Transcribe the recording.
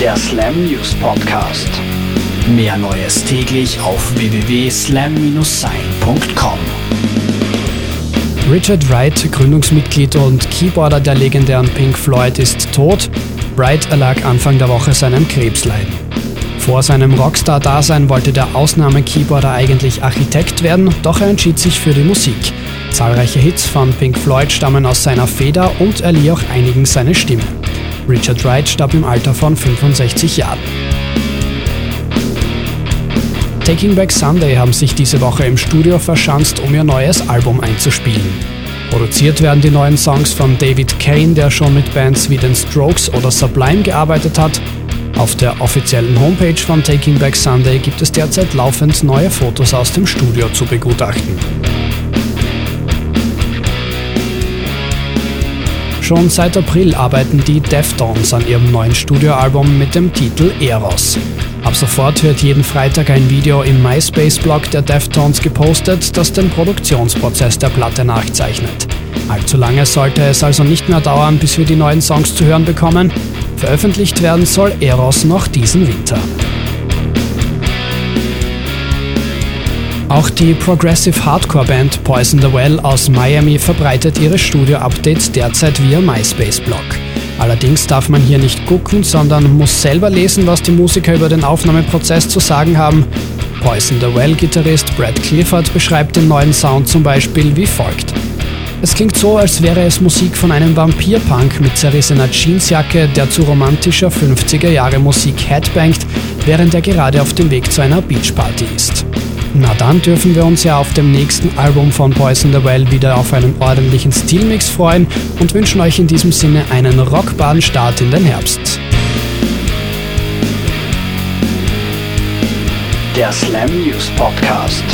der Slam News Podcast. Mehr Neues täglich auf www.slam-sein.com. Richard Wright, Gründungsmitglied und Keyboarder der legendären Pink Floyd, ist tot. Wright erlag Anfang der Woche seinem Krebsleiden. Vor seinem Rockstar-Dasein wollte der Ausnahme-Keyboarder eigentlich Architekt werden, doch er entschied sich für die Musik. Zahlreiche Hits von Pink Floyd stammen aus seiner Feder und er lieh auch einigen seine Stimme. Richard Wright starb im Alter von 65 Jahren. Taking Back Sunday haben sich diese Woche im Studio verschanzt, um ihr neues Album einzuspielen. Produziert werden die neuen Songs von David Kane, der schon mit Bands wie den Strokes oder Sublime gearbeitet hat. Auf der offiziellen Homepage von Taking Back Sunday gibt es derzeit laufend neue Fotos aus dem Studio zu begutachten. Schon seit April arbeiten die Deftones an ihrem neuen Studioalbum mit dem Titel Eros. Ab sofort wird jeden Freitag ein Video im MySpace-Blog der Deftones gepostet, das den Produktionsprozess der Platte nachzeichnet. Allzu lange sollte es also nicht mehr dauern, bis wir die neuen Songs zu hören bekommen. Veröffentlicht werden soll Eros noch diesen Winter. Auch die Progressive Hardcore Band Poison the Well aus Miami verbreitet ihre Studio-Updates derzeit via MySpace-Blog. Allerdings darf man hier nicht gucken, sondern muss selber lesen, was die Musiker über den Aufnahmeprozess zu sagen haben. Poison the Well-Gitarrist Brad Clifford beschreibt den neuen Sound zum Beispiel wie folgt. Es klingt so, als wäre es Musik von einem Vampirpunk mit zerrissener Jeansjacke, der zu romantischer 50er Jahre Musik headbangt, während er gerade auf dem Weg zu einer Beachparty ist. Na dann dürfen wir uns ja auf dem nächsten Album von Poison the Well wieder auf einen ordentlichen Stilmix freuen und wünschen euch in diesem Sinne einen rockbaren Start in den Herbst. Der Slam News Podcast.